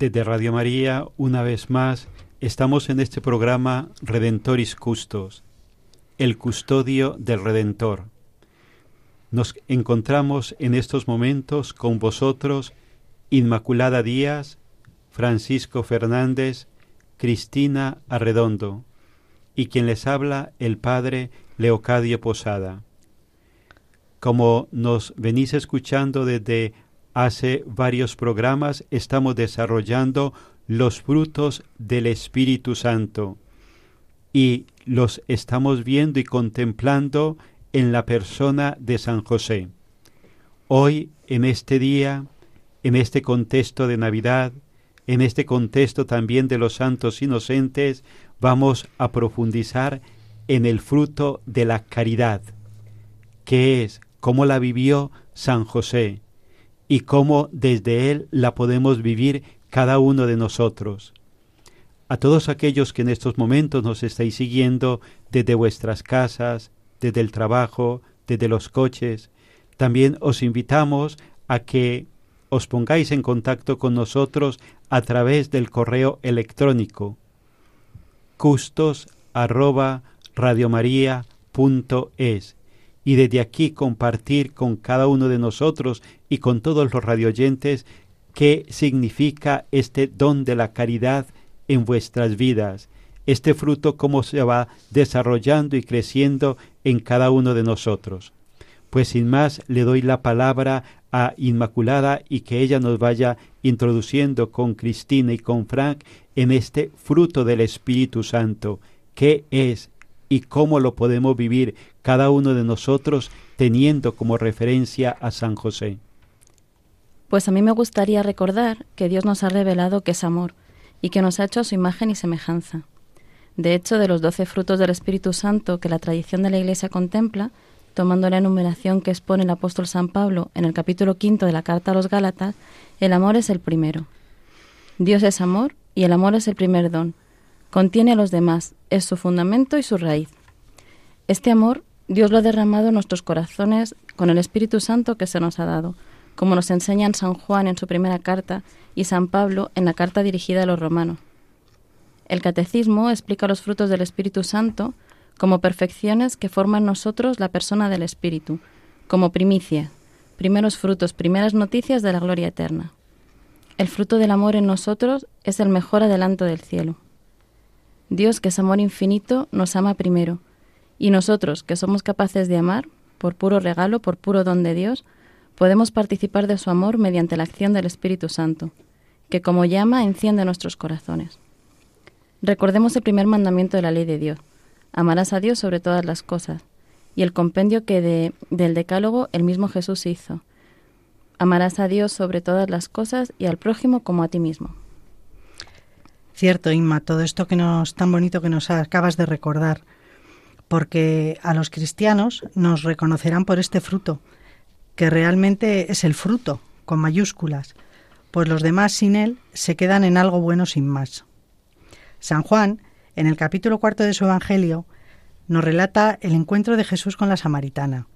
Desde Radio María, una vez más, estamos en este programa Redentoris Custos, el custodio del Redentor. Nos encontramos en estos momentos con vosotros, Inmaculada Díaz, Francisco Fernández, Cristina Arredondo, y quien les habla el Padre Leocadio Posada. Como nos venís escuchando desde hace varios programas, estamos desarrollando los frutos del Espíritu Santo y los estamos viendo y contemplando en la persona de San José. Hoy, en este día, en este contexto de Navidad, en este contexto también de los santos inocentes, vamos a profundizar en el fruto de la caridad, que es cómo la vivió San José y cómo desde él la podemos vivir cada uno de nosotros. A todos aquellos que en estos momentos nos estáis siguiendo desde vuestras casas, desde el trabajo, desde los coches, también os invitamos a que os pongáis en contacto con nosotros a través del correo electrónico custos arroba radiomaria.es y desde aquí compartir con cada uno de nosotros y con todos los radioyentes qué significa este don de la caridad en vuestras vidas, este fruto cómo se va desarrollando y creciendo en cada uno de nosotros. Pues sin más le doy la palabra a Inmaculada y que ella nos vaya introduciendo con Cristina y con Frank en este fruto del Espíritu Santo, qué es y cómo lo podemos vivir cada uno de nosotros teniendo como referencia a San José. Pues a mí me gustaría recordar que Dios nos ha revelado que es amor y que nos ha hecho su imagen y semejanza. De hecho, de los doce frutos del Espíritu Santo que la tradición de la Iglesia contempla, tomando la enumeración que expone el apóstol San Pablo en el capítulo quinto de la carta a los Gálatas, el amor es el primero. Dios es amor y el amor es el primer don. Contiene a los demás, es su fundamento y su raíz. Este amor Dios lo ha derramado en nuestros corazones con el Espíritu Santo que se nos ha dado, como nos enseñan San Juan en su primera carta y San Pablo en la carta dirigida a los romanos. El catecismo explica los frutos del Espíritu Santo como perfecciones que forman nosotros la persona del Espíritu, como primicia, primeros frutos, primeras noticias de la gloria eterna. El fruto del amor en nosotros es el mejor adelanto del cielo. Dios, que es amor infinito, nos ama primero, y nosotros, que somos capaces de amar, por puro regalo, por puro don de Dios, podemos participar de su amor mediante la acción del Espíritu Santo, que como llama enciende nuestros corazones. Recordemos el primer mandamiento de la ley de Dios, amarás a Dios sobre todas las cosas, y el compendio que de, del Decálogo el mismo Jesús hizo. Amarás a Dios sobre todas las cosas y al prójimo como a ti mismo. Cierto, Inma, todo esto que nos tan bonito que nos acabas de recordar, porque a los cristianos nos reconocerán por este fruto, que realmente es el fruto, con mayúsculas, pues los demás sin él se quedan en algo bueno sin más. San Juan, en el capítulo cuarto de su Evangelio, nos relata el encuentro de Jesús con la samaritana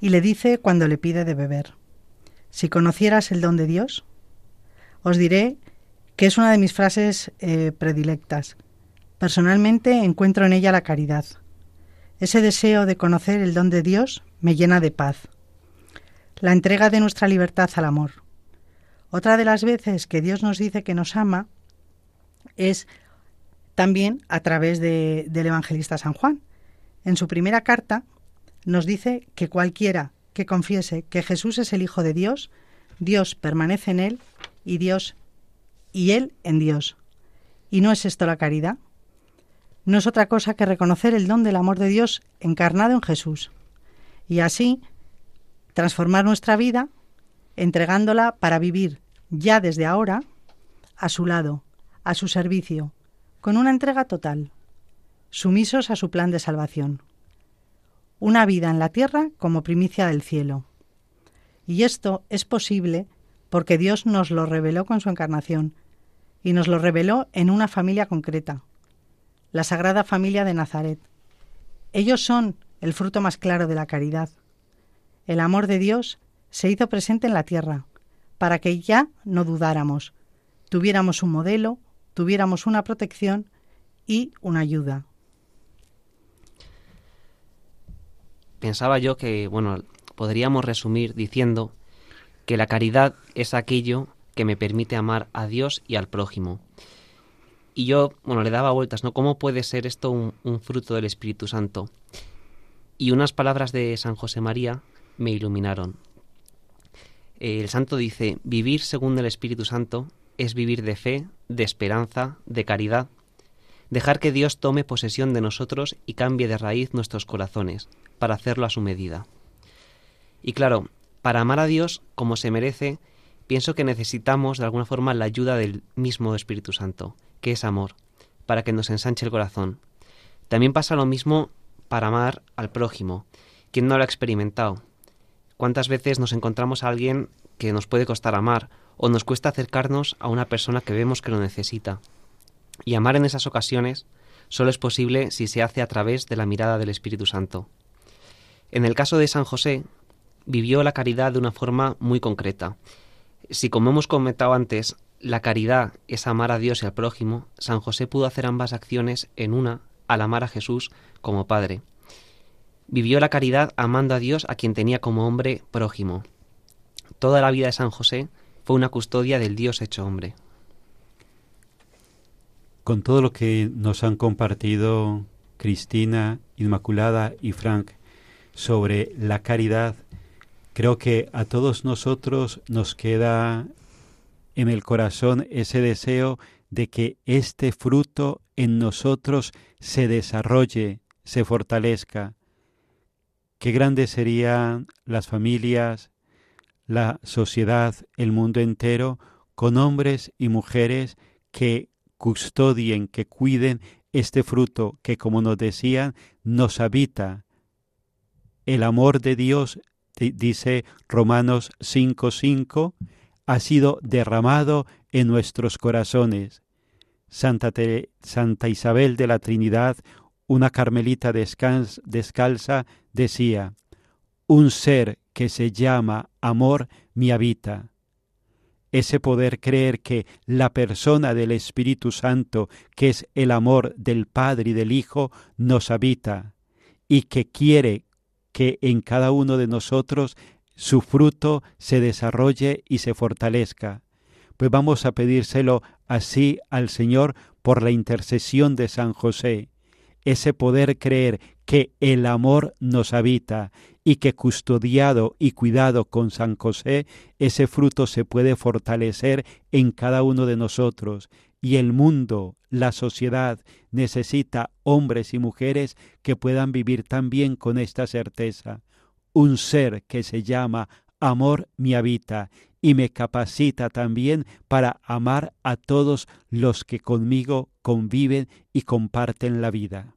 y le dice cuando le pide de beber, si conocieras el don de Dios, os diré que es una de mis frases eh, predilectas. Personalmente encuentro en ella la caridad. Ese deseo de conocer el don de Dios me llena de paz. La entrega de nuestra libertad al amor. Otra de las veces que Dios nos dice que nos ama es también a través de, del evangelista San Juan. En su primera carta nos dice que cualquiera que confiese que Jesús es el Hijo de Dios, Dios permanece en él y Dios y Él en Dios. ¿Y no es esto la caridad? No es otra cosa que reconocer el don del amor de Dios encarnado en Jesús. Y así transformar nuestra vida entregándola para vivir ya desde ahora a su lado, a su servicio, con una entrega total, sumisos a su plan de salvación. Una vida en la tierra como primicia del cielo. Y esto es posible porque Dios nos lo reveló con su encarnación y nos lo reveló en una familia concreta, la Sagrada Familia de Nazaret. Ellos son el fruto más claro de la caridad. El amor de Dios se hizo presente en la tierra, para que ya no dudáramos, tuviéramos un modelo, tuviéramos una protección y una ayuda. Pensaba yo que, bueno, podríamos resumir diciendo que la caridad es aquello que me permite amar a Dios y al prójimo. Y yo, bueno, le daba vueltas, ¿no? ¿Cómo puede ser esto un, fruto del Espíritu Santo? Y unas palabras de San José María me iluminaron. El santo dice, vivir según el Espíritu Santo es vivir de fe, de esperanza, de caridad, dejar que Dios tome posesión de nosotros y cambie de raíz nuestros corazones, para hacerlo a su medida. Y claro, para amar a Dios como se merece, pienso que necesitamos de alguna forma la ayuda del mismo Espíritu Santo, que es amor, para que nos ensanche el corazón. También pasa lo mismo para amar al prójimo. ¿Quién no lo ha experimentado? ¿Cuántas veces nos encontramos a alguien que nos puede costar amar o nos cuesta acercarnos a una persona que vemos que lo necesita? Y amar en esas ocasiones solo es posible si se hace a través de la mirada del Espíritu Santo. En el caso de San José, vivió la caridad de una forma muy concreta. Si, como hemos comentado antes, la caridad es amar a Dios y al prójimo, San José pudo hacer ambas acciones en una al amar a Jesús como Padre. Vivió la caridad amando a Dios a quien tenía como hombre prójimo. Toda la vida de San José fue una custodia del Dios hecho hombre. Con todo lo que nos han compartido Cristina, Inmaculada y Frank sobre la caridad, Creo que a todos nosotros nos queda en el corazón ese deseo de que este fruto en nosotros se desarrolle, se fortalezca. Qué grandes serían las familias, la sociedad, el mundo entero, con hombres y mujeres que custodien, que cuiden este fruto que, como nos decían, nos habita. El amor de Dios dice Romanos 5:5, ha sido derramado en nuestros corazones. Santa, Santa Isabel de la Trinidad, una carmelita descalza, decía, un ser que se llama amor me habita. Ese poder creer que la persona del Espíritu Santo, que es el amor del Padre y del Hijo, nos habita y que quiere que en cada uno de nosotros su fruto se desarrolle y se fortalezca. Pues vamos a pedírselo así al Señor por la intercesión de San José, ese poder creer que el amor nos habita y que custodiado y cuidado con San José, ese fruto se puede fortalecer en cada uno de nosotros y el mundo, la sociedad, necesita hombres y mujeres que puedan vivir también con esta certeza. Un ser que se llama amor me habita y me capacita también para amar a todos los que conmigo conviven y comparten la vida.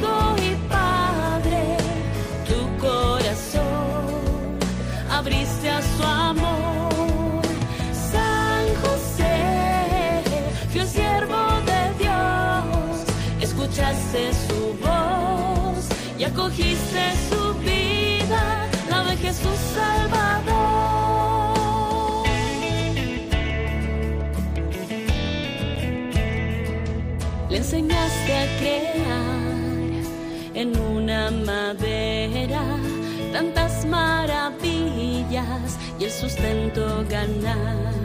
y padre, tu corazón abriste a su amor. San José, fiel siervo de Dios, escuchaste su voz y acogiste su vida, la de Jesús Salvador. Le enseñaste a crear en una madera tantas maravillas y el sustento ganar.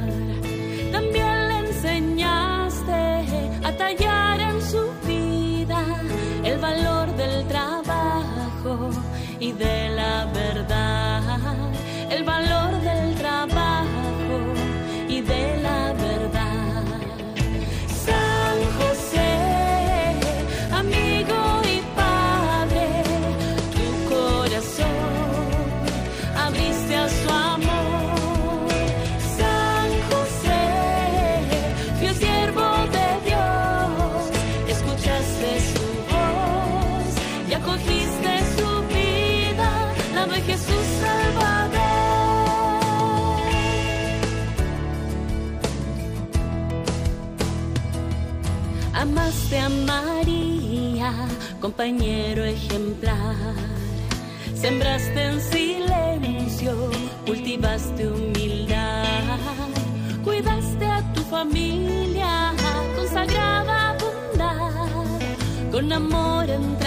María, compañero ejemplar. Sembraste en silencio, cultivaste humildad. Cuidaste a tu familia con sagrada bondad, con amor entrañable,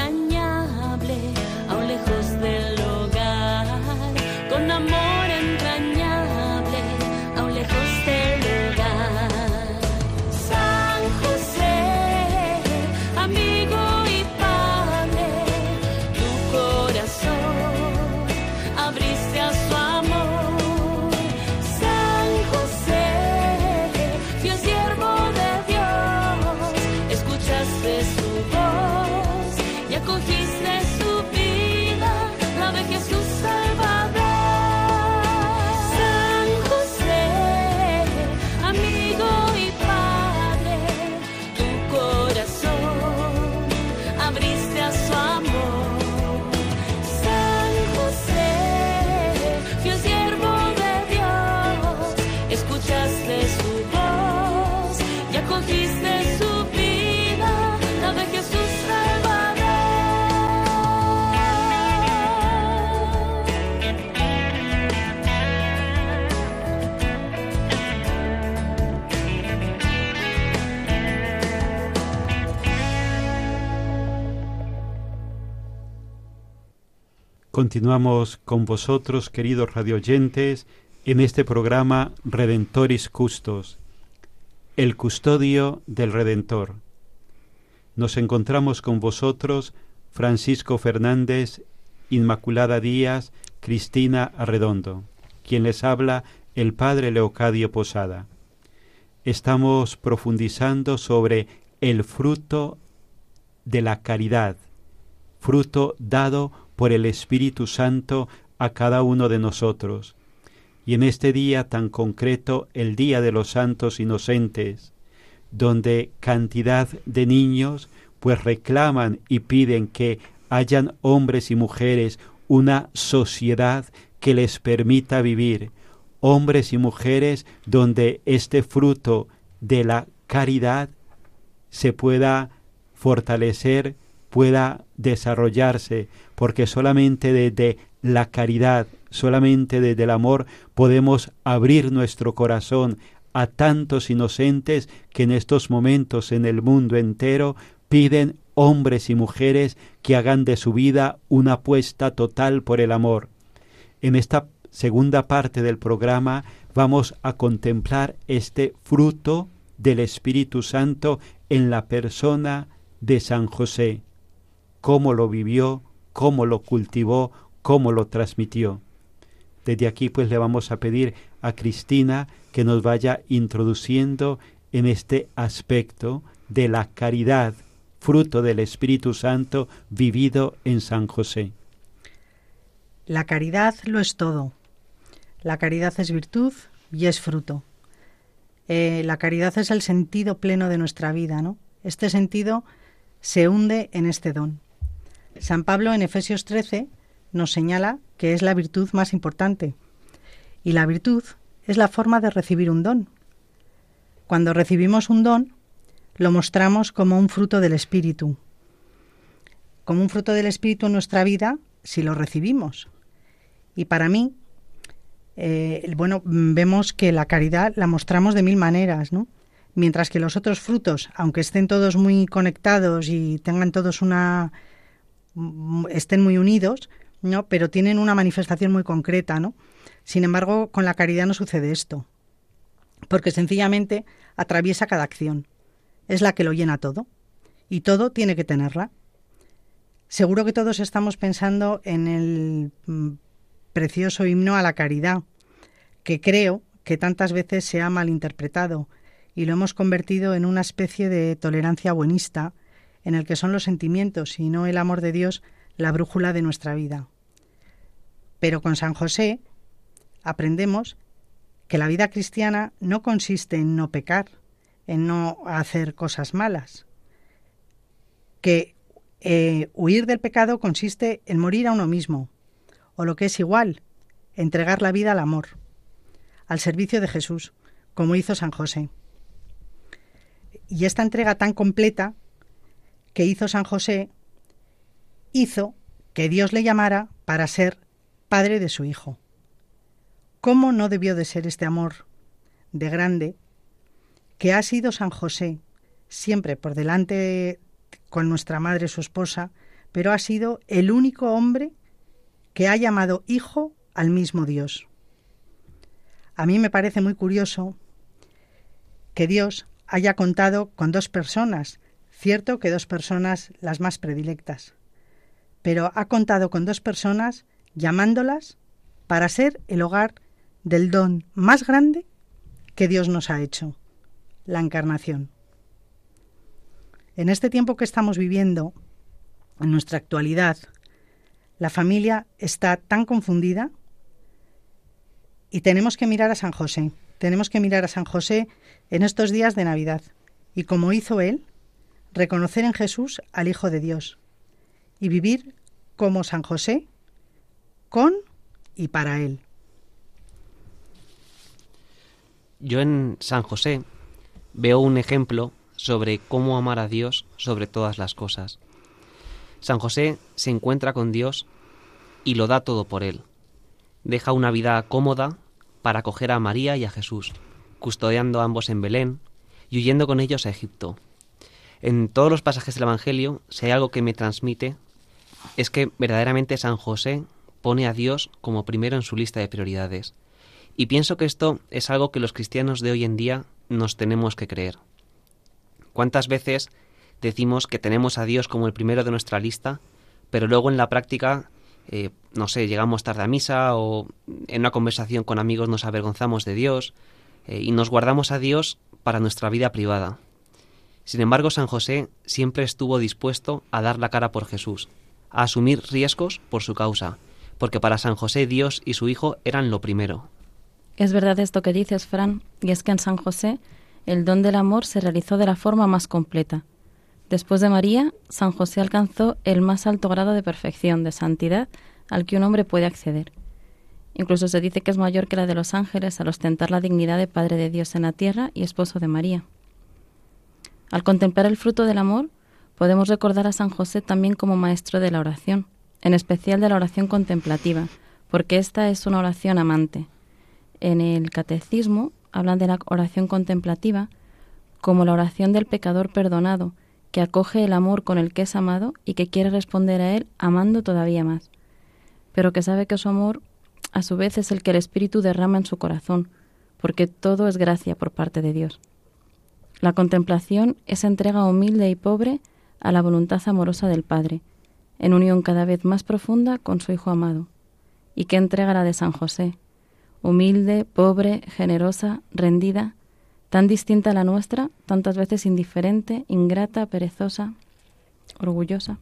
Continuamos con vosotros, queridos radioyentes, en este programa Redentoris Custos, el custodio del Redentor. Nos encontramos con vosotros Francisco Fernández, Inmaculada Díaz, Cristina Arredondo, quien les habla el Padre Leocadio Posada. Estamos profundizando sobre el fruto de la caridad, fruto dado por el Espíritu Santo a cada uno de nosotros. Y en este día tan concreto, el Día de los Santos Inocentes, donde cantidad de niños pues reclaman y piden que hayan hombres y mujeres una sociedad que les permita vivir, hombres y mujeres donde este fruto de la caridad se pueda fortalecer pueda desarrollarse, porque solamente desde la caridad, solamente desde el amor podemos abrir nuestro corazón a tantos inocentes que en estos momentos en el mundo entero piden hombres y mujeres que hagan de su vida una apuesta total por el amor. En esta segunda parte del programa vamos a contemplar este fruto del Espíritu Santo en la persona de San José, cómo lo vivió, cómo lo cultivó, cómo lo transmitió. Desde aquí pues le vamos a pedir a Cristina que nos vaya introduciendo en este aspecto de la caridad, fruto del Espíritu Santo vivido en San José. La caridad lo es todo. La caridad es virtud y es fruto. Eh, la caridad es el sentido pleno de nuestra vida, ¿no? Este sentido se hunde en este don. San Pablo en Efesios 13 nos señala que es la virtud más importante. Y la virtud es la forma de recibir un don. Cuando recibimos un don, lo mostramos como un fruto del Espíritu. Como un fruto del Espíritu en nuestra vida si lo recibimos. Y para mí, eh, bueno, vemos que la caridad la mostramos de mil maneras, ¿no? Mientras que los otros frutos, aunque estén todos muy conectados y tengan todos una estén muy unidos, ¿no? Pero tienen una manifestación muy concreta, ¿no? Sin embargo, con la caridad no sucede esto, porque sencillamente atraviesa cada acción. Es la que lo llena todo, y todo tiene que tenerla. Seguro que todos estamos pensando en el mm, precioso himno a la caridad, que creo que tantas veces se ha malinterpretado y lo hemos convertido en una especie de tolerancia buenista, en el que son los sentimientos y no el amor de Dios la brújula de nuestra vida. Pero con San José aprendemos que la vida cristiana no consiste en no pecar, en no hacer cosas malas, que eh, huir del pecado consiste en morir a uno mismo, o lo que es igual, entregar la vida al amor, al servicio de Jesús, como hizo San José. Y esta entrega tan completa que hizo San José hizo que Dios le llamara para ser padre de su hijo. ¿Cómo no debió de ser este amor de grande que ha sido San José siempre por delante con nuestra madre, su esposa, pero ha sido el único hombre que ha llamado hijo al mismo Dios. A mí me parece muy curioso que Dios haya contado con dos personas, cierto que dos personas las más predilectas, pero ha contado con dos personas llamándolas para ser el hogar del don más grande que Dios nos ha hecho, la encarnación. En este tiempo que estamos viviendo, en nuestra actualidad, la familia está tan confundida y tenemos que mirar a San José. Tenemos que mirar a San José en estos días de Navidad y como hizo él, reconocer en Jesús al Hijo de Dios y vivir como San José con y para él. Yo en San José veo un ejemplo sobre cómo amar a Dios sobre todas las cosas. San José se encuentra con Dios y lo da todo por él. Deja una vida cómoda para acoger a María y a Jesús, custodiando ambos en Belén y huyendo con ellos a Egipto. En todos los pasajes del Evangelio, si hay algo que me transmite, es que verdaderamente San José pone a Dios como primero en su lista de prioridades. Y pienso que esto es algo que los cristianos de hoy en día nos tenemos que creer. ¿Cuántas veces decimos que tenemos a Dios como el primero de nuestra lista, pero luego en la práctica, eh, no sé, llegamos tarde a misa o en una conversación con amigos nos avergonzamos de Dios eh, y nos guardamos a Dios para nuestra vida privada? Sin embargo, San José siempre estuvo dispuesto a dar la cara por Jesús, a asumir riesgos por su causa, porque para San José Dios y su Hijo eran lo primero. Es verdad esto que dices, Fran, y es que en San José el don del amor se realizó de la forma más completa. Después de María, San José alcanzó el más alto grado de perfección, de santidad, al que un hombre puede acceder. Incluso se dice que es mayor que la de los ángeles al ostentar la dignidad de Padre de Dios en la tierra y esposo de María. Al contemplar el fruto del amor, podemos recordar a San José también como maestro de la oración, en especial de la oración contemplativa, porque esta es una oración amante. En el catecismo hablan de la oración contemplativa como la oración del pecador perdonado, que acoge el amor con el que es amado y que quiere responder a él amando todavía más, pero que sabe que su amor a su vez es el que el Espíritu derrama en su corazón, porque todo es gracia por parte de Dios. La contemplación es entrega humilde y pobre a la voluntad amorosa del Padre, en unión cada vez más profunda con su Hijo amado. ¿Y qué entrega la de San José? Humilde, pobre, generosa, rendida, tan distinta a la nuestra, tantas veces indiferente, ingrata, perezosa, orgullosa.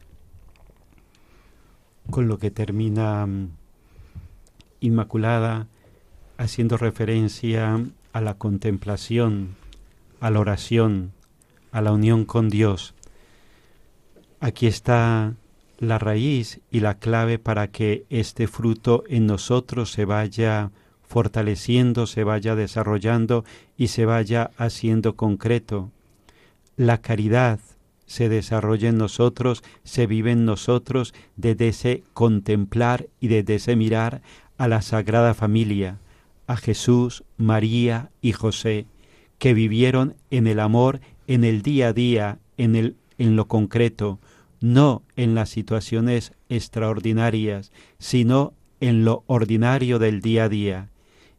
Con lo que termina mm, Inmaculada haciendo referencia a la contemplación, a la oración, a la unión con Dios. Aquí está la raíz y la clave para que este fruto en nosotros se vaya fortaleciendo, se vaya desarrollando y se vaya haciendo concreto. La caridad se desarrolla en nosotros, se vive en nosotros desde ese contemplar y desde ese mirar a la Sagrada Familia, a Jesús, María y José, que vivieron en el amor en el día a día, en, el, en lo concreto, no en las situaciones extraordinarias, sino en lo ordinario del día a día.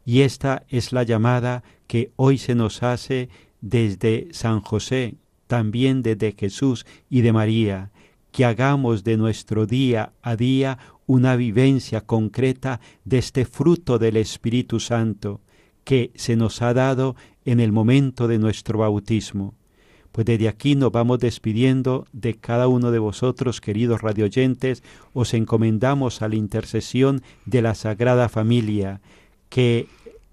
Y esta es la llamada que hoy se nos hace desde San José, también desde Jesús y de María, que hagamos de nuestro día a día una vivencia concreta de este fruto del Espíritu Santo que se nos ha dado en el momento de nuestro bautismo. Pues desde aquí nos vamos despidiendo de cada uno de vosotros, queridos radioyentes, os encomendamos a la intercesión de la Sagrada Familia, que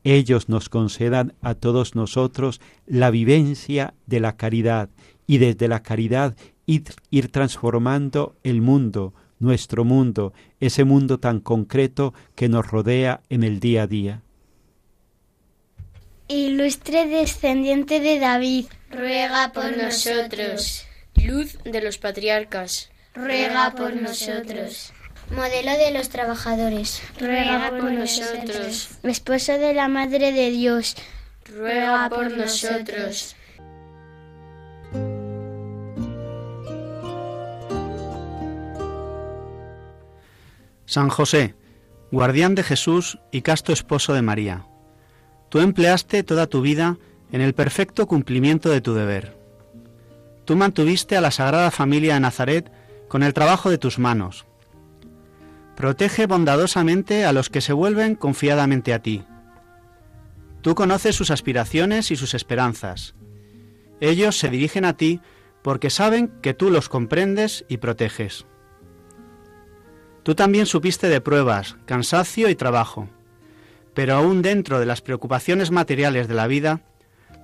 ellos nos concedan a todos nosotros la vivencia de la caridad y desde la caridad ir, ir transformando el mundo, nuestro mundo, ese mundo tan concreto que nos rodea en el día a día. Ilustre descendiente de David, ruega por nosotros. Luz de los patriarcas, ruega por nosotros. Modelo de los trabajadores, ruega por nosotros. Esposo de la Madre de Dios, ruega por nosotros. San José, guardián de Jesús y casto esposo de María, tú empleaste toda tu vida en el perfecto cumplimiento de tu deber. Tú mantuviste a la Sagrada Familia de Nazaret con el trabajo de tus manos. Protege bondadosamente a los que se vuelven confiadamente a ti. Tú conoces sus aspiraciones y sus esperanzas. Ellos se dirigen a ti porque saben que tú los comprendes y proteges. Tú también supiste de pruebas, cansancio y trabajo. Pero aún dentro de las preocupaciones materiales de la vida,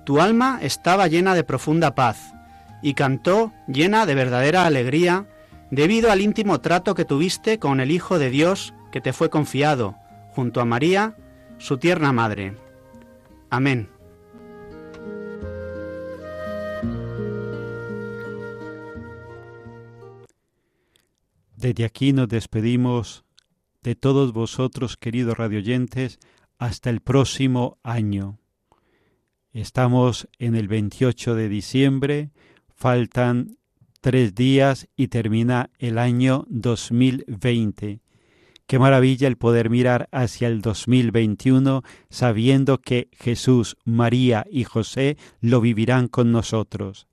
tu alma estaba llena de profunda paz y cantó llena de verdadera alegría debido al íntimo trato que tuviste con el Hijo de Dios que te fue confiado, junto a María, su tierna madre. Amén. Desde aquí nos despedimos de todos vosotros, queridos radioyentes, hasta el próximo año. Estamos en el 28 de diciembre, faltan tres días y termina el año 2020. Qué maravilla el poder mirar hacia el 2021 sabiendo que Jesús, María y José lo vivirán con nosotros.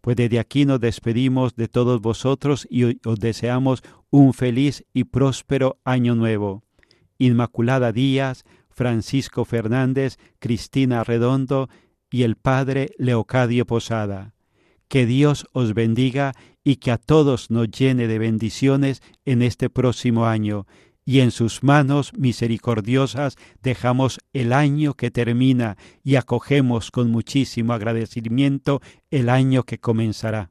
Pues desde aquí nos despedimos de todos vosotros y os deseamos un feliz y próspero año nuevo. Inmaculada Díaz, Francisco Fernández, Cristina Redondo y el Padre Leocadio Posada. Que Dios os bendiga y que a todos nos llene de bendiciones en este próximo año y en sus manos misericordiosas dejamos el año que termina y acogemos con muchísimo agradecimiento el año que comenzará.